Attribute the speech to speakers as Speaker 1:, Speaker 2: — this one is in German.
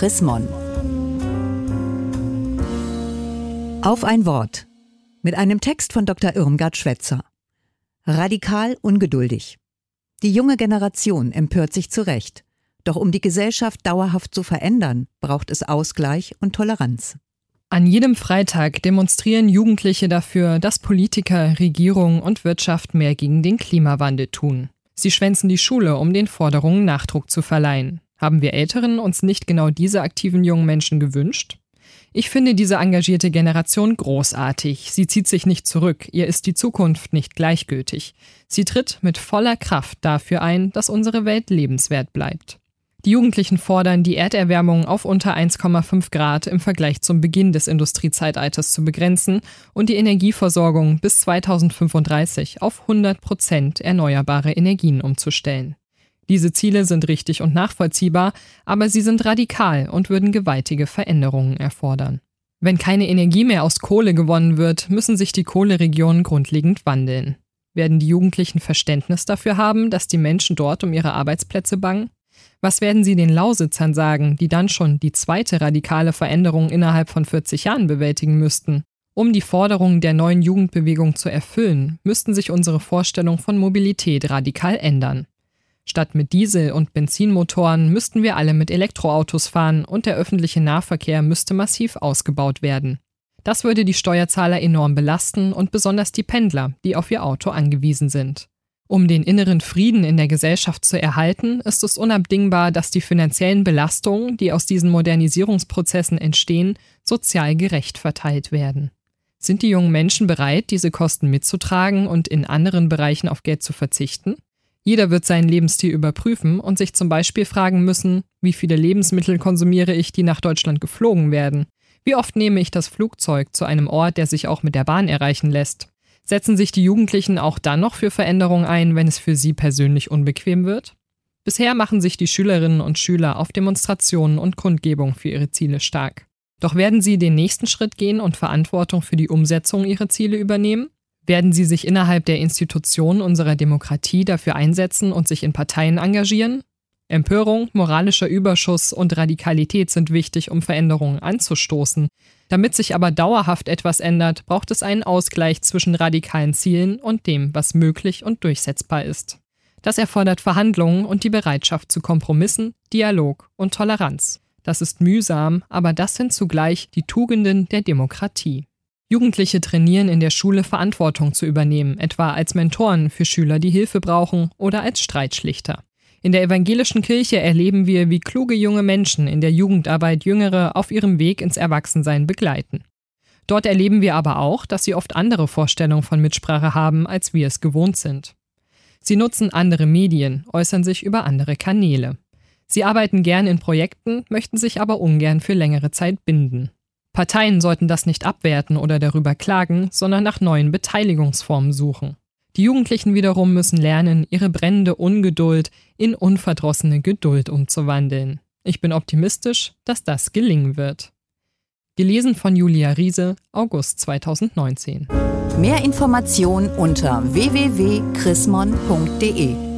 Speaker 1: Chris Mon. Auf ein Wort. Mit einem Text von Dr. Irmgard Schwetzer. Radikal ungeduldig. Die junge Generation empört sich zu Recht. Doch um die Gesellschaft dauerhaft zu verändern, braucht es Ausgleich und Toleranz.
Speaker 2: An jedem Freitag demonstrieren Jugendliche dafür, dass Politiker, Regierung und Wirtschaft mehr gegen den Klimawandel tun. Sie schwänzen die Schule, um den Forderungen Nachdruck zu verleihen. Haben wir Älteren uns nicht genau diese aktiven jungen Menschen gewünscht? Ich finde diese engagierte Generation großartig. Sie zieht sich nicht zurück, ihr ist die Zukunft nicht gleichgültig. Sie tritt mit voller Kraft dafür ein, dass unsere Welt lebenswert bleibt. Die Jugendlichen fordern, die Erderwärmung auf unter 1,5 Grad im Vergleich zum Beginn des Industriezeitalters zu begrenzen und die Energieversorgung bis 2035 auf 100 Prozent erneuerbare Energien umzustellen. Diese Ziele sind richtig und nachvollziehbar, aber sie sind radikal und würden gewaltige Veränderungen erfordern. Wenn keine Energie mehr aus Kohle gewonnen wird, müssen sich die Kohleregionen grundlegend wandeln. Werden die Jugendlichen Verständnis dafür haben, dass die Menschen dort um ihre Arbeitsplätze bangen? Was werden sie den Lausitzern sagen, die dann schon die zweite radikale Veränderung innerhalb von 40 Jahren bewältigen müssten? Um die Forderungen der neuen Jugendbewegung zu erfüllen, müssten sich unsere Vorstellungen von Mobilität radikal ändern. Statt mit Diesel- und Benzinmotoren müssten wir alle mit Elektroautos fahren und der öffentliche Nahverkehr müsste massiv ausgebaut werden. Das würde die Steuerzahler enorm belasten und besonders die Pendler, die auf ihr Auto angewiesen sind. Um den inneren Frieden in der Gesellschaft zu erhalten, ist es unabdingbar, dass die finanziellen Belastungen, die aus diesen Modernisierungsprozessen entstehen, sozial gerecht verteilt werden. Sind die jungen Menschen bereit, diese Kosten mitzutragen und in anderen Bereichen auf Geld zu verzichten? Jeder wird seinen Lebensstil überprüfen und sich zum Beispiel fragen müssen, wie viele Lebensmittel konsumiere ich, die nach Deutschland geflogen werden? Wie oft nehme ich das Flugzeug zu einem Ort, der sich auch mit der Bahn erreichen lässt? Setzen sich die Jugendlichen auch dann noch für Veränderungen ein, wenn es für sie persönlich unbequem wird? Bisher machen sich die Schülerinnen und Schüler auf Demonstrationen und Kundgebungen für ihre Ziele stark. Doch werden sie den nächsten Schritt gehen und Verantwortung für die Umsetzung ihrer Ziele übernehmen? Werden Sie sich innerhalb der Institutionen unserer Demokratie dafür einsetzen und sich in Parteien engagieren? Empörung, moralischer Überschuss und Radikalität sind wichtig, um Veränderungen anzustoßen. Damit sich aber dauerhaft etwas ändert, braucht es einen Ausgleich zwischen radikalen Zielen und dem, was möglich und durchsetzbar ist. Das erfordert Verhandlungen und die Bereitschaft zu Kompromissen, Dialog und Toleranz. Das ist mühsam, aber das sind zugleich die Tugenden der Demokratie. Jugendliche trainieren in der Schule Verantwortung zu übernehmen, etwa als Mentoren für Schüler, die Hilfe brauchen oder als Streitschlichter. In der evangelischen Kirche erleben wir, wie kluge junge Menschen in der Jugendarbeit Jüngere auf ihrem Weg ins Erwachsensein begleiten. Dort erleben wir aber auch, dass sie oft andere Vorstellungen von Mitsprache haben, als wir es gewohnt sind. Sie nutzen andere Medien, äußern sich über andere Kanäle. Sie arbeiten gern in Projekten, möchten sich aber ungern für längere Zeit binden. Parteien sollten das nicht abwerten oder darüber klagen, sondern nach neuen Beteiligungsformen suchen. Die Jugendlichen wiederum müssen lernen, ihre brennende Ungeduld in unverdrossene Geduld umzuwandeln. Ich bin optimistisch, dass das gelingen wird. Gelesen von Julia Riese, August 2019.
Speaker 1: Mehr Informationen unter www.chrismon.de